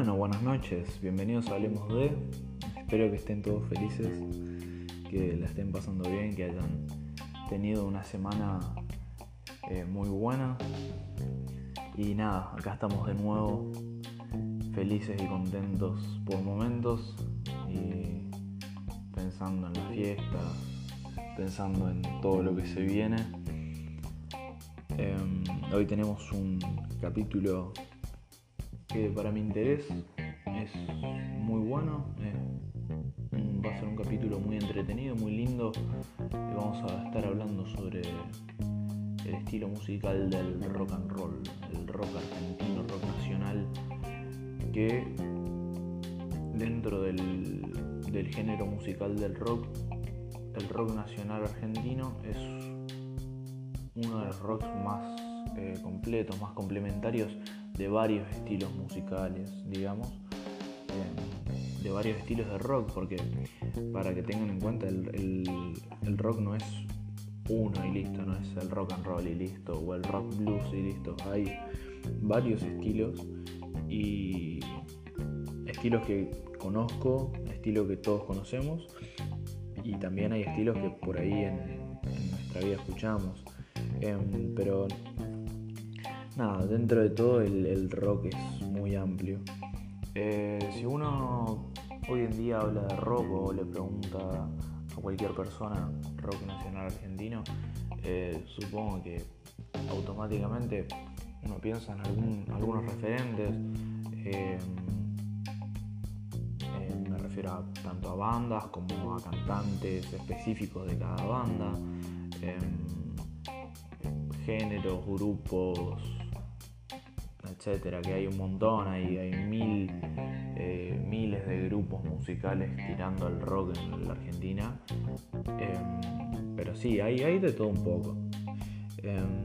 Bueno, buenas noches, bienvenidos a Hablemos de. Espero que estén todos felices, que la estén pasando bien, que hayan tenido una semana eh, muy buena. Y nada, acá estamos de nuevo, felices y contentos por momentos y pensando en la fiesta, pensando en todo lo que se viene. Em, hoy tenemos un capítulo que para mi interés es muy bueno. Eh, va a ser un capítulo muy entretenido, muy lindo. vamos a estar hablando sobre el estilo musical del rock and roll, el rock argentino, rock nacional, que dentro del, del género musical del rock, el rock nacional argentino es uno de los rocks más eh, completos, más complementarios de varios estilos musicales, digamos, eh, de varios estilos de rock, porque para que tengan en cuenta, el, rock no es uno y listo, no es el rock and roll y listo, o el rock blues y listo, hay varios estilos y estilos que conozco, estilos que todos conocemos y también hay estilos que por ahí en, nuestra vida escuchamos. Em, pero nada, dentro de todo el, rock es muy amplio. Eh, si uno hoy en día habla de rock o le pregunta a cualquier persona rock nacional argentino, eh, supongo que automáticamente uno piensa en algunos referentes. Eh, me refiero a, tanto a bandas como a cantantes específicos de cada banda, géneros, grupos, etcétera, que hay un montón, hay, hay mil, eh, miles de grupos musicales tirando al rock en la Argentina. Em, pero sí, hay, hay de todo un poco. Em,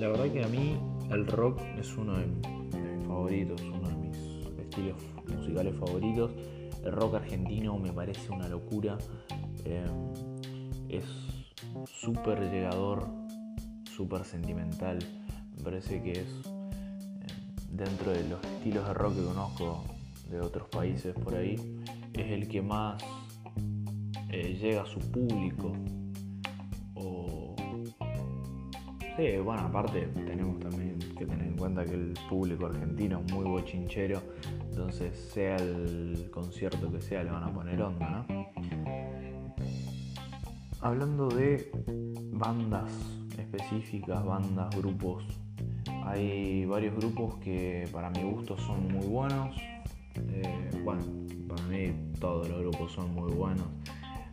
la verdad que a mí el rock es uno de, mis favoritos, uno de mis estilos musicales favoritos. El rock argentino me parece una locura. Em, es súper llegador, súper sentimental me parece que es eh, dentro de los estilos de rock que conozco de otros países por ahí, es el que más eh, llega a su público. O sí, bueno, aparte tenemos también que tener en cuenta que el público argentino es muy bochinchero, entonces sea el concierto que sea le van a poner onda, ¿no? Hablando de bandas específicas, bandas, grupos hay varios grupos que para mi gusto son muy buenos. Eh, bueno, para mí todos los grupos son muy buenos.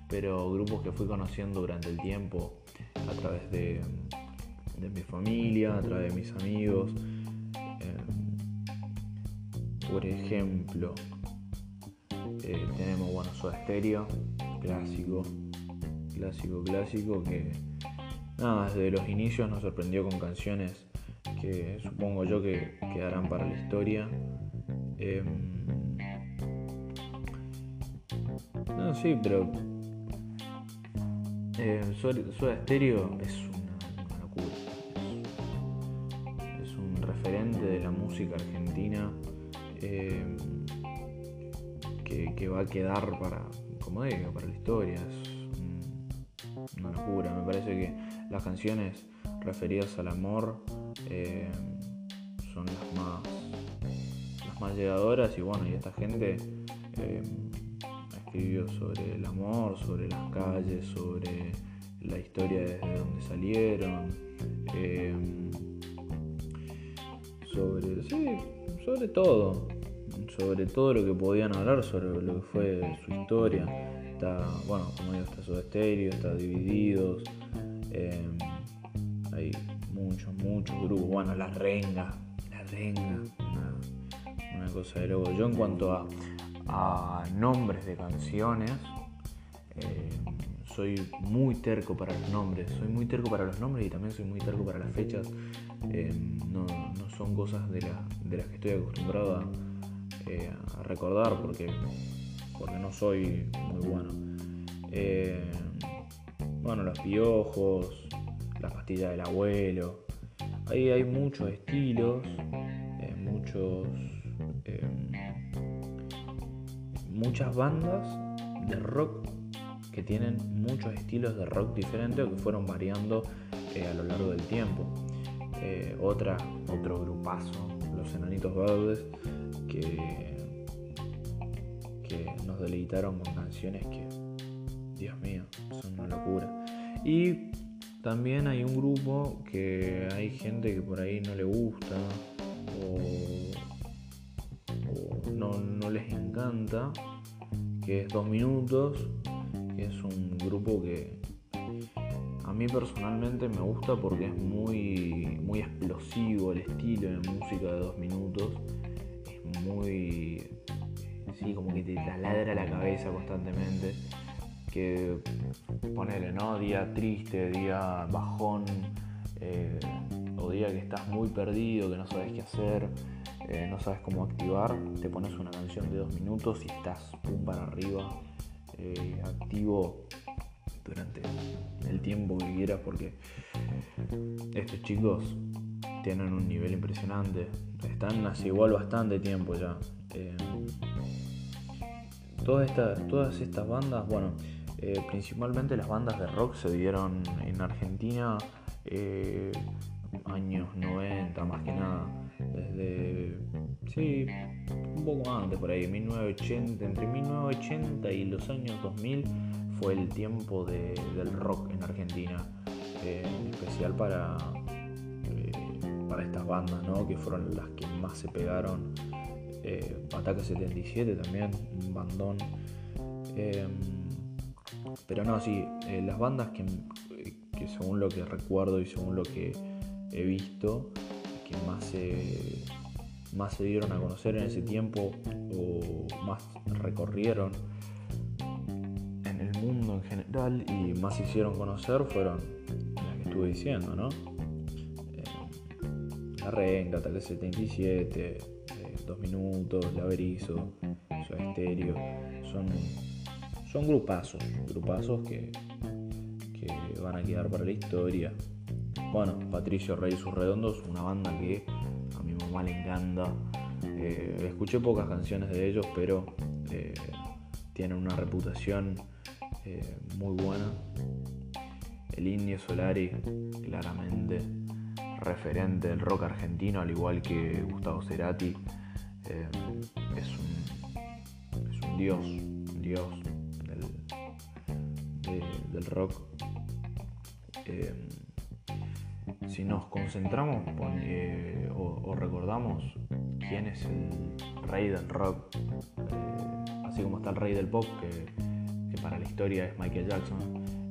Pero grupos que fui conociendo durante el tiempo a través de, mi familia, a través de mis amigos. Eh, por ejemplo, eh, tenemos bueno, Soda Stereo, clásico, clásico, clásico, que nada, desde los inicios nos sorprendió con canciones que supongo yo que quedarán para la historia. Em, no, sí, pero eh, Soda Stereo es una, locura. Es, un referente de la música argentina em, que, va a quedar para, como digo, para la historia. Es una locura. Me parece que las canciones referidas al amor eh, son las más, las más llegadoras y bueno, y esta gente eh, escribió sobre el amor, sobre las calles, sobre la historia desde donde salieron, eh, sobre, sí, sobre todo, sobre todo lo que podían hablar, sobre lo que fue su historia. Está, bueno, como digo, está su estéreo, está Divididos, hay muchos, muchos grupos. Bueno, La Renga, La Renga, una, cosa de loco. Yo en cuanto a, nombres de canciones, eh, soy muy terco para los nombres. Soy muy terco para los nombres y también soy muy terco para las fechas. Eh, no, son cosas de, las que estoy acostumbrado a, eh, recordar porque, porque no soy muy bueno. bueno, los piojos, la pastilla del abuelo. Ahí hay muchos estilos, eh, muchos em, muchas bandas de rock que tienen muchos estilos de rock diferentes o que fueron variando eh, a lo largo del tiempo. Eh, otra, otro grupazo, los Enanitos Verdes, que, que nos deleitaron con canciones que, Dios mío, son una locura. Y también hay un grupo que hay gente que por ahí no le gusta o, no, les encanta, que es Dos Minutos, que es un grupo que a mí personalmente me gusta porque es muy, muy explosivo el estilo de música de Dos Minutos. Es muy... Sí, como que te trasladra la cabeza constantemente que ponele, ¿no? Día triste, día bajón, eh, o día que estás muy perdido, que no sabes qué hacer, eh, no sabes cómo activar, te pones una canción de dos minutos y estás pum para arriba, eh, activo durante el tiempo que quieras porque estos chicos tienen un nivel impresionante, están hace igual bastante tiempo ya. todas, estas, todas estas bandas, bueno, eh, principalmente las bandas de rock se dieron en Argentina eh, años 90 más que nada. Desde, sí, un poco antes por ahí, 1980, entre 1980 y los años 2000 fue el tiempo del rock en Argentina, eh, en especial para, para estas bandas, ¿no? que fueron las que más se pegaron. Ataque 77 también, un bandón. Pero no, sí, eh, las bandas que, según lo que recuerdo y según lo que he visto, que más se, más se dieron a conocer en ese tiempo o más recorrieron en el mundo en general y más se hicieron conocer fueron las que estuve diciendo, ¿no? Eh, la Renga, tal 77, eh, Dos Minutos, Laberizo, Soy Estéreo, son son grupazos, grupazos que, que van a quedar para la historia. Bueno, Patricio Rey y sus redondos, una banda que a mi mamá le encanta. Eh, escuché pocas canciones de ellos, pero eh, tienen una reputación eh, muy buena. El Indio Solari, claramente referente del rock argentino, al igual que Gustavo Cerati, es, un, es un dios, un dios del rock. Eh, si nos concentramos eh, o, recordamos quién es el rey del rock, eh, así como está el rey del pop, que, para la historia es Michael Jackson,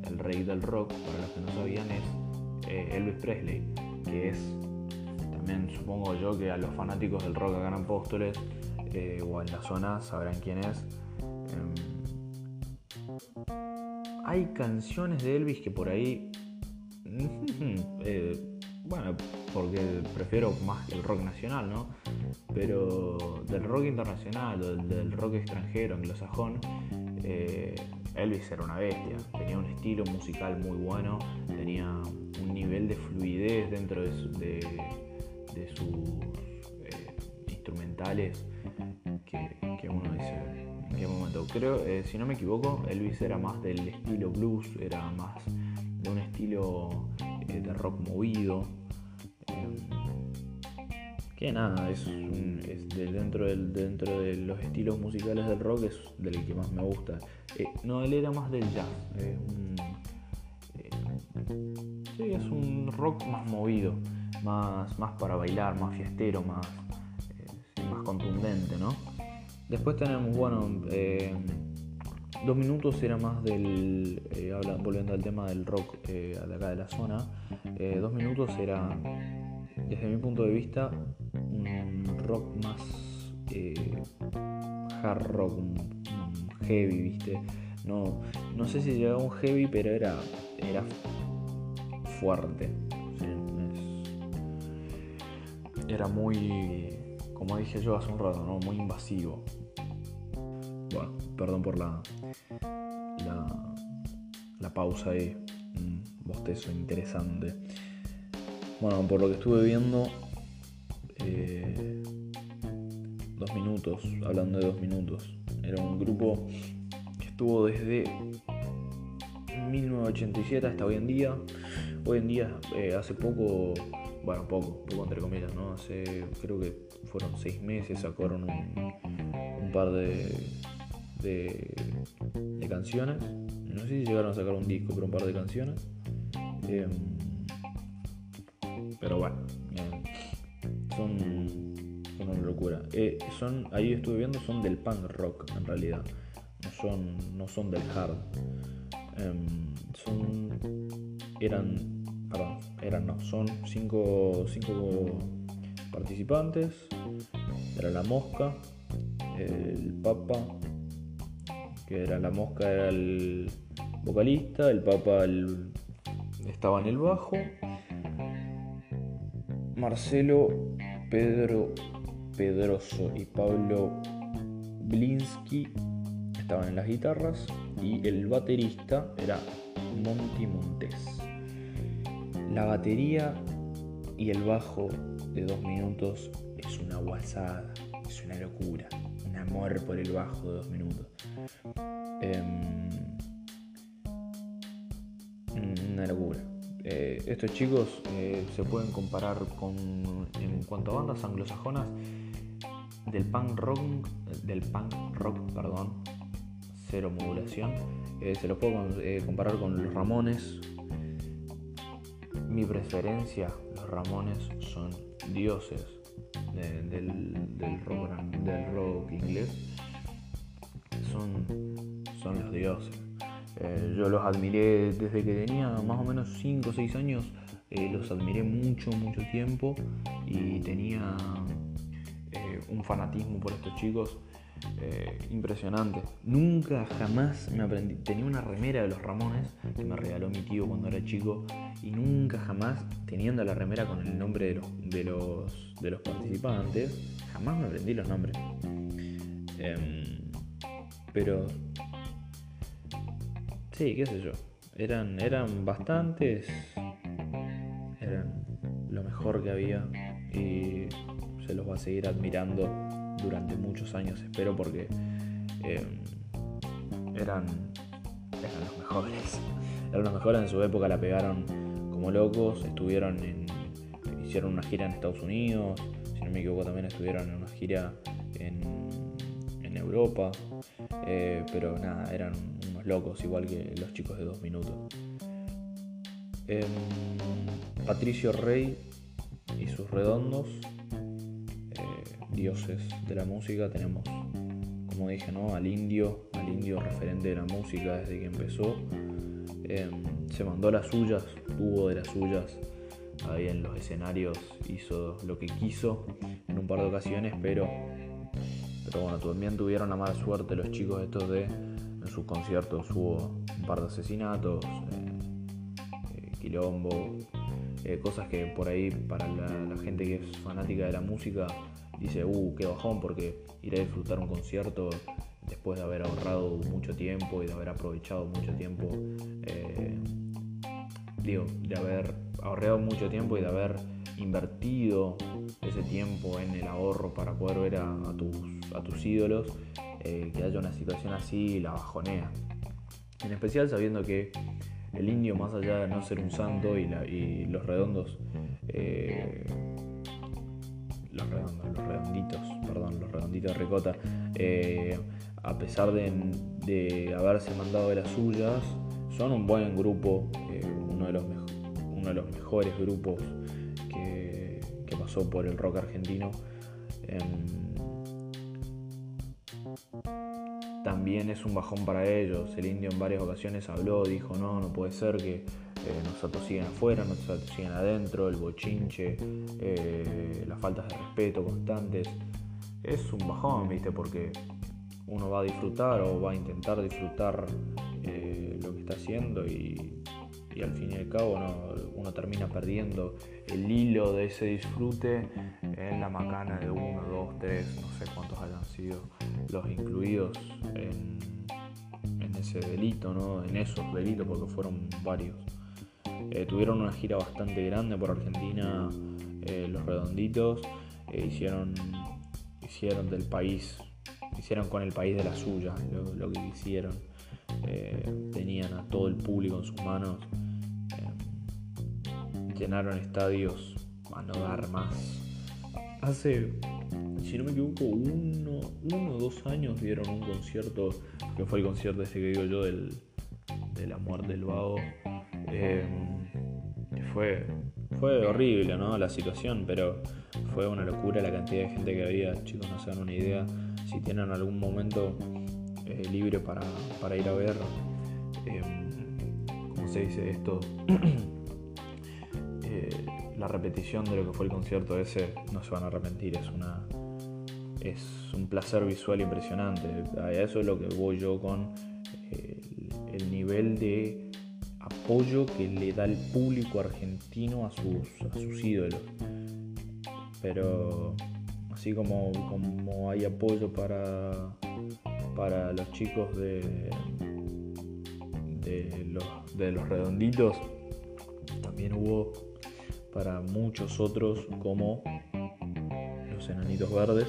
el rey del rock, para los que no sabían, es Elvis Presley, que es también supongo yo que a los fanáticos del rock acá en Apóstoles o en la zona sabrán quién es. Hay canciones de Elvis que por ahí. Eh, bueno, porque prefiero más el rock nacional, ¿no? Pero del rock internacional o del, rock extranjero, anglosajón, eh, Elvis era una bestia. Tenía un estilo musical muy bueno, tenía un nivel de fluidez dentro de, sus eh, instrumentales Creo, eh, si no me equivoco, Elvis era más del estilo blues, era más de un estilo eh, de rock movido. Em, que nada, es, dentro, del, dentro de los estilos musicales del rock es del que más me gusta. Eh, no, él era más del jazz. sí, es un rock más movido, más, más para bailar, más fiestero, más, más contundente, ¿no? Después tenemos, bueno, eh, dos minutos era más del, eh, volviendo al tema del rock eh, de acá de la zona, dos minutos era, desde mi punto de vista, un rock más hard rock, un, heavy, ¿viste? No, no sé si llegaba un heavy, pero era, era fuerte. era muy como dije yo hace un rato, ¿no? Muy invasivo. Bueno, perdón por la, la, pausa ahí, un bostezo interesante. Bueno, por lo que estuve viendo, eh, dos minutos, hablando de dos minutos. Era un grupo que estuvo desde 1987 hasta hoy en día. Hoy en día, eh, hace poco, bueno, poco, poco entre comillas, ¿no? Hace, creo que fueron seis meses, sacaron un, par de, de, canciones. No sé si llegaron a sacar un disco, pero un par de canciones. Em, pero bueno, eh, son una locura. Eh, son, ahí estuve viendo, son del punk rock en realidad. No son, no son del hard. Em, son. Eran. Perdón, eran no. Son cinco, cinco participantes. Era la mosca. El papa. Que era la mosca, era el vocalista. El papa estaba en el bajo. Marcelo, Pedro Pedroso y Pablo Blinsky estaban en las guitarras y el baterista era Monty Montes. La batería y el bajo de dos minutos es una guasada, es una locura, un amor por el bajo de dos minutos. Em, una locura. Eh, estos chicos eh, se pueden comparar con, en cuanto a bandas anglosajonas, del punk rock, del punk rock, perdón, cero modulación. Eh, se los puedo comparar con los Ramones. Mi preferencia, los Ramones son dioses del, rock, del rock inglés. Son, son los dioses. Eh, yo los admiré desde que tenía más o menos 5 o 6 años. los admiré mucho, mucho tiempo y tenía un fanatismo por estos chicos eh, impresionante. Nunca jamás me aprendí. Tenía una remera de los Ramones que me regaló mi tío cuando era chico y nunca jamás, teniendo la remera con el nombre de los, de los, de los participantes, jamás me aprendí los nombres. Em, pero... Sí, qué sé yo. Eran, eran bastantes. Eran lo mejor que había. Y se los va a seguir admirando durante muchos años, espero, porque eh, eran, eran los mejores. Eran los mejores en su época, la pegaron como locos, estuvieron en, hicieron una gira en Estados Unidos, si no me equivoco también estuvieron en una gira en, en Europa, eh, pero nada, eran unos locos, igual que los chicos de dos minutos. Em, Patricio Rey y sus redondos dioses de la música. Tenemos, como dije, ¿no? al indio, al indio referente de la música desde que empezó. Em, se mandó las suyas, tuvo de las suyas ahí en los escenarios, hizo lo que quiso en un par de ocasiones, pero, pero bueno, también tuvieron la mala suerte los chicos estos de en sus conciertos hubo un par de asesinatos, eh, eh, quilombo, eh, cosas que por ahí para la, gente que es fanática de la música dice, uh, qué bajón, porque ir a disfrutar un concierto después de haber ahorrado mucho tiempo y de haber aprovechado mucho tiempo, eh, digo, de haber ahorrado mucho tiempo y de haber invertido ese tiempo en el ahorro para poder ver a, tus, a tus, ídolos, eh, que haya una situación así la bajonea. En especial sabiendo que el indio, más allá de no ser un santo y, los redondos, eh, los redonditos, perdón, los redonditos de ricota, eh, a pesar de, haberse mandado de las suyas, son un buen grupo, eh, uno, de los uno de los mejores grupos que, pasó por el rock argentino. Em, también es un bajón para ellos. El indio en varias ocasiones habló, dijo, no, no puede ser que eh, nosotros siguen afuera, nosotros siguen adentro, el bochinche, eh, las faltas de respeto constantes. Es un bajón, ¿viste? Porque uno va a disfrutar o va a intentar disfrutar eh, lo que está haciendo y, al fin y al cabo uno termina perdiendo el hilo de ese disfrute en la macana de uno, dos, tres, no sé cuántos hayan sido los incluidos en ese delito, ¿no? en esos delitos, porque fueron varios. Eh, tuvieron una gira bastante grande por Argentina, eh, los redonditos, eh, hicieron, hicieron del país, hicieron con el país de la suya lo, que hicieron. Tenían a todo el público en sus manos, llenaron estadios a no dar más. Hace, si no me equivoco, uno, uno o dos años dieron un concierto, que fue el concierto ese que digo yo del, de la muerte del vago. Eh, fue, fue horrible ¿no? la situación, pero fue una locura la cantidad de gente que había. Chicos, no se dan una idea. Si tienen algún momento eh, libre para, ir a ver, eh, ¿cómo se dice esto? Eh, la repetición de lo que fue el concierto ese, no se van a arrepentir. Es una es un placer visual impresionante. A eso es lo que voy yo con el nivel de apoyo que le da el público argentino a sus, a sus ídolos. Pero así como, hay apoyo para, para los chicos de, de, los, redonditos, también hubo para muchos otros como los enanitos verdes,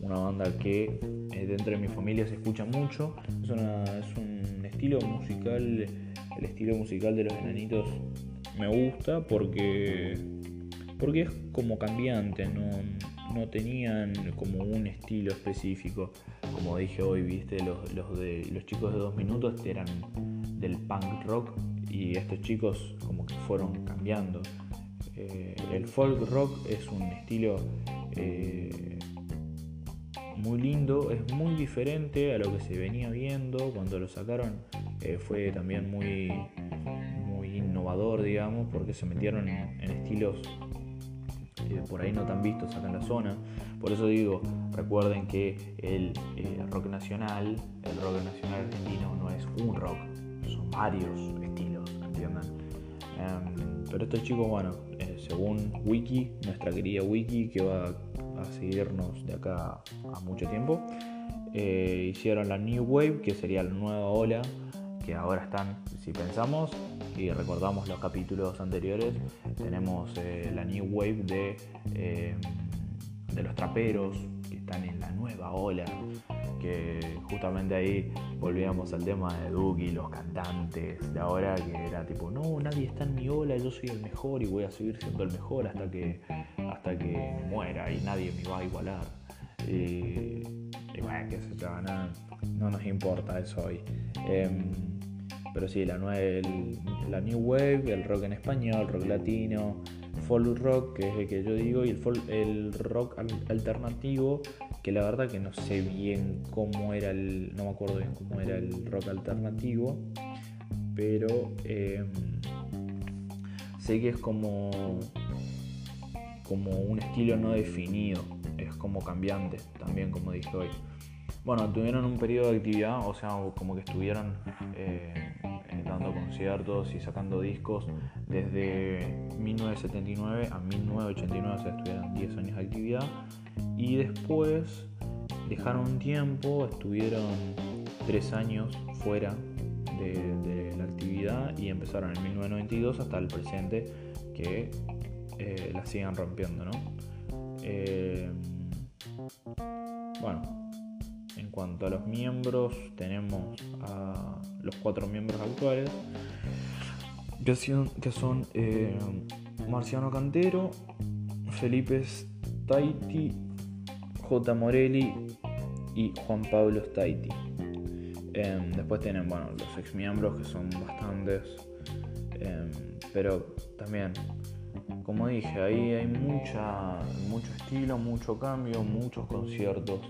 una banda que eh, dentro de mi familia se escucha mucho, es, es un estilo musical el estilo musical de los enanitos me gusta porque, porque es como cambiante, no, tenían como un estilo específico. Como dije hoy, viste, los, los, de, los chicos de dos minutos eran del punk rock y estos chicos como que fueron cambiando. Eh, el folk rock es un estilo eh, muy lindo, es muy diferente a lo que se venía viendo cuando lo sacaron eh, fue también muy, muy innovador, digamos, porque se metieron en, estilos eh, por ahí no tan vistos acá en la zona. Por eso digo, recuerden que el eh, rock nacional, el rock nacional argentino no es un rock, son varios estilos, ¿entiendan? Em, pero estos chicos, bueno, según Wiki, nuestra querida Wiki, que va a seguirnos de acá a mucho tiempo, hicieron la New Wave, que sería la nueva ola que ahora están, si pensamos y recordamos los capítulos anteriores, tenemos eh, la New Wave de, eh, de los traperos que están en la nueva ola, que justamente ahí volvíamos al tema de Duki, los cantantes de ahora, que era tipo, no, nadie está en mi ola, yo soy el mejor y voy a seguir siendo el mejor hasta que, hasta que muera y nadie me va a igualar. Y, bueno, qué sé yo, no, nos importa eso hoy. Em, pero sí, la, la New Wave, el rock en español, el rock latino, folk rock, que es el que yo digo, y el, el rock alternativo, que la verdad que no sé bien cómo era el, no me acuerdo bien cómo era el rock alternativo, pero em, sé que es como, como un estilo no definido, es como cambiante también, como dije hoy. Bueno, tuvieron un periodo de actividad, o sea, como que estuvieron eh, dando conciertos y sacando discos desde 1979 a 1989, o sea, estuvieron 10 años de actividad. Y después dejaron un tiempo, estuvieron 3 años fuera de, la actividad y empezaron en 1992 hasta el presente que eh, la sigan rompiendo, ¿no? Eh, bueno, en cuanto a los miembros, tenemos a los cuatro miembros actuales, que son, eh, Marciano Cantero, Felipe Staiti, J. Morelli y Juan Pablo Staiti. Em, después tienen bueno, los ex miembros que son bastantes, em, pero también, como dije, ahí hay mucha, mucho estilo, mucho cambio, muchos conciertos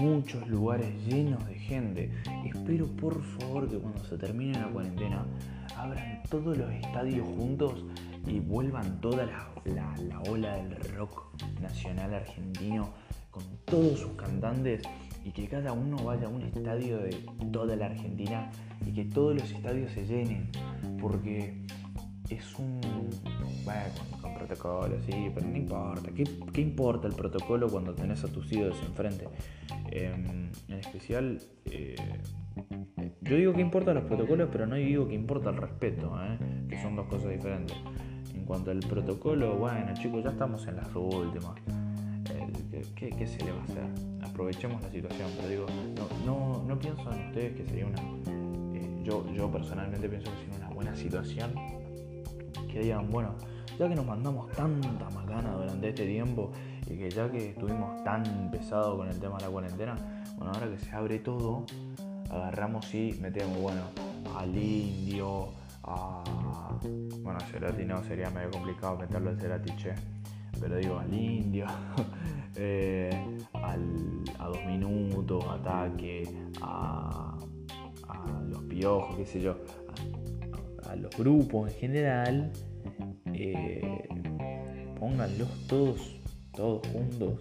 muchos lugares llenos de gente. Espero por favor que cuando se termine la cuarentena abran todos los estadios juntos y vuelvan toda la, ola del rock nacional argentino con todos sus cantantes y que cada uno vaya a un estadio de toda la Argentina y que todos los estadios se llenen porque es un... Bueno, con, protocolo, sí, pero no importa. ¿Qué, ¿Qué, importa el protocolo cuando tenés a tus ídolos enfrente? Em, en especial, eh, yo digo que importan los protocolos, pero no digo que importa el respeto, ¿eh? que son dos cosas diferentes. En cuanto al protocolo, bueno chicos, ya estamos en las últimas. ¿qué, se le va a hacer? Aprovechemos la situación, pero digo, no, no, pienso en ustedes que sería una... Eh, yo, yo personalmente pienso que sería una buena situación que digan, bueno, ya que nos mandamos tanta macana durante este tiempo y que ya que estuvimos tan pesados con el tema de la cuarentena, bueno, ahora que se abre todo, agarramos y metemos, bueno, al indio, a... Bueno, Cerati no, sería medio complicado meterlo al Cerati, che. Pero digo, al indio, eh, al, a dos minutos, ataque, a, a los piojos, qué sé yo, a, los grupos en general, eh, pónganlos todos, todos juntos.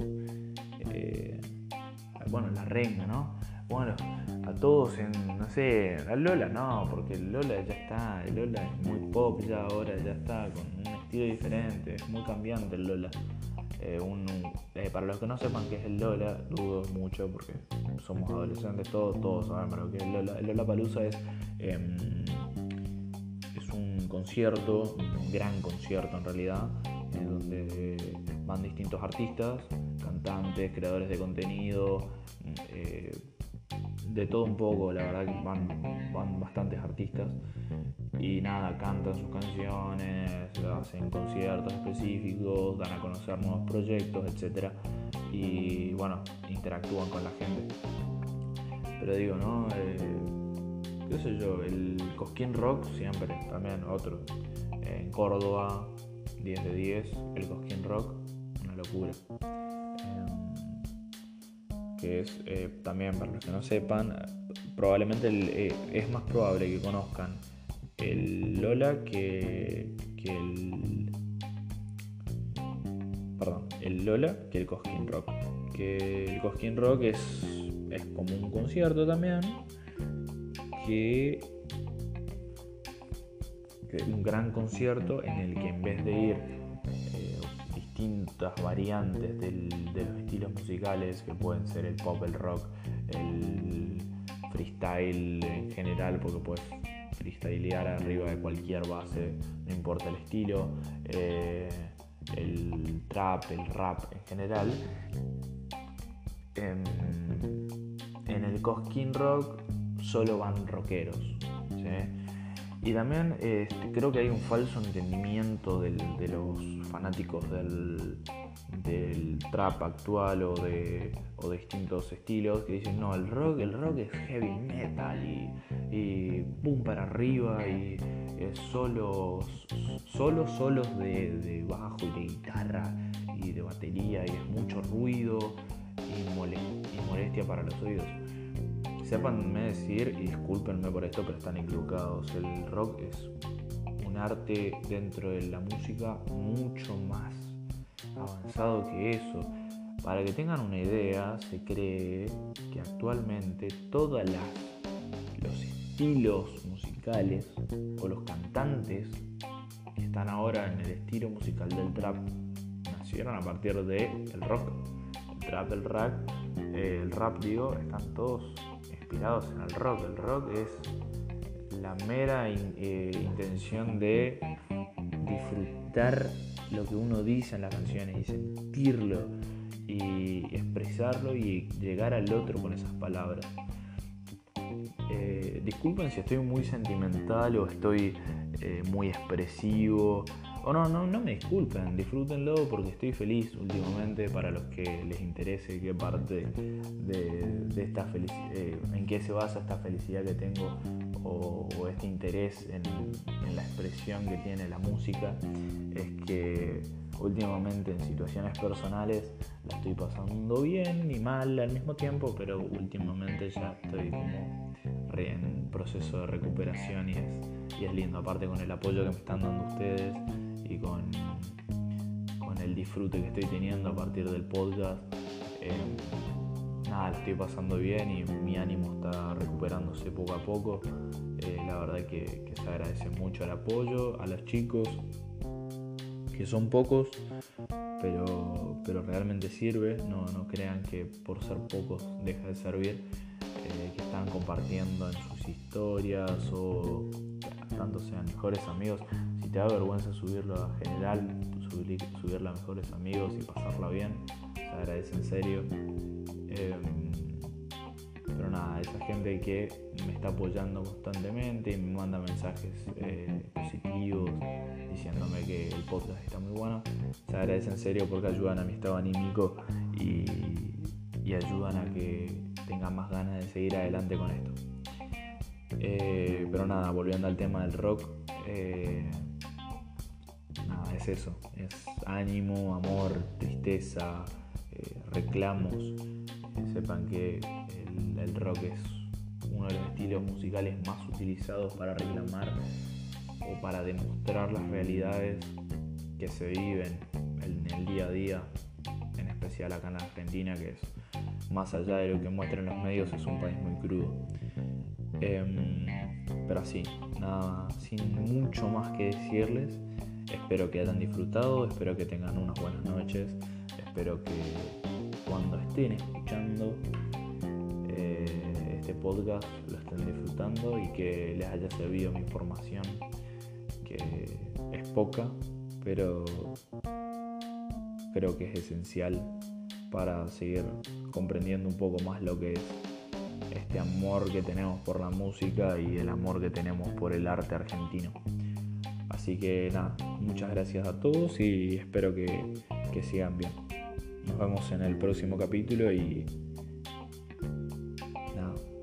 Eh, bueno, la reina, ¿no? Bueno, a todos en, no sé, a Lola no, porque Lola ya está, Lola es muy pop ya ahora, ya está con un estilo diferente, es muy cambiante el Lola. Eh, eh, para los que no sepan qué es el Lola, dudo mucho porque somos adolescentes, todos, todos sabemos lo que el Lola. El Lola Palusa es, em, un concierto, un gran concierto en realidad, donde van distintos artistas, cantantes, creadores de contenido, eh, de todo un poco, la verdad que van, van bastantes artistas y nada, cantan sus canciones, hacen conciertos específicos, dan a conocer nuevos proyectos, etc. Y bueno, interactúan con la gente. Pero digo, ¿no? Eh, qué sé yo, el Cosquín Rock siempre, también otro. En Córdoba, 10 de 10, el Cosquín Rock, una locura que es eh, también para los que no sepan, probablemente eh, es más probable que conozcan el Lola que, el. Perdón, el Lola que el Cosquín Rock. Que el Cosquín Rock es, es como un concierto también. Que un gran concierto en el que en vez de ir distintas variantes de los estilos musicales que pueden ser el pop, el rock, el freestyle en general, porque puedes freestylear arriba de cualquier base, no importa el estilo, eh, el trap, el rap en general. En, el Cosquín Rock solo van rockeros. Y también este, creo que hay un falso entendimiento de los fanáticos del, trap actual o de, distintos estilos que dicen, no, el rock, el rock es heavy metal y, boom para arriba y es solo, solo solos de, bajo y de guitarra y de batería y es mucho ruido y, y molestia para los oídos. Sépanme decir, y discúlpenme por esto, pero están equivocados. El rock es un arte dentro de la música mucho más avanzado que eso. Para que tengan una idea, se cree que actualmente todos los estilos musicales o los cantantes que están ahora en el estilo musical del trap nacieron a partir del el rock. El trap, el rap, el rap digo, están todos inspirados en el rock. El rock es la mera eh, intención de disfrutar lo que uno dice en las canciones y sentirlo y expresarlo y llegar al otro con esas palabras. Eh, disculpen si estoy muy sentimental o estoy eh, muy expresivo o no, no, no me disculpen, disfrútenlo porque estoy feliz últimamente para los que les interese qué parte de, esta felicidad, eh, en qué se basa esta felicidad que tengo o, este interés en, la expresión que tiene la música, es que últimamente en situaciones personales la estoy pasando bien y mal al mismo tiempo, pero últimamente ya estoy como en proceso de recuperación y es, y es lindo, aparte con el apoyo que me están dando ustedes y con, con el disfrute que estoy teniendo a partir del podcast. Eh, nada, lo estoy pasando bien y mi ánimo está recuperándose poco a poco. Eh, la verdad que, que, se agradece mucho el apoyo a los chicos, que son pocos, pero, pero realmente sirve. No, no crean que por ser pocos deja de servir. Eh, que están compartiendo en sus historias o tanto sean mejores amigos te da vergüenza subirlo a general, subirlo a mejores amigos y pasarla bien, se agradece en serio. Em, pero nada, esa gente que me está apoyando constantemente y me manda mensajes eh, positivos diciéndome que el podcast está muy bueno, se agradece en serio porque ayudan a mi estado anímico y, ayudan a que tenga más ganas de seguir adelante con esto. Eh, pero nada, volviendo al tema del rock, eh, es eso, es ánimo, amor, tristeza, reclamos. sepan que el rock es uno de los estilos musicales más utilizados para reclamar o para demostrar las realidades que se viven en el día a día, en especial acá en Argentina, que es más allá de lo que muestran los medios, es un país muy crudo. Em, pero así, nada, sin mucho más que decirles, espero que hayan disfrutado, espero que tengan unas buenas noches, espero que cuando estén escuchando este podcast lo estén disfrutando y que les haya servido mi información, que es poca, pero creo que es esencial para seguir comprendiendo un poco más lo que es este amor que tenemos por la música y el amor que tenemos por el arte argentino. Así que nada, muchas gracias a todos y espero que, que sigan bien. Nos vemos en el próximo capítulo y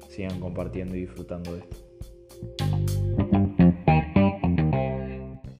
sigan compartiendo y disfrutando de esto.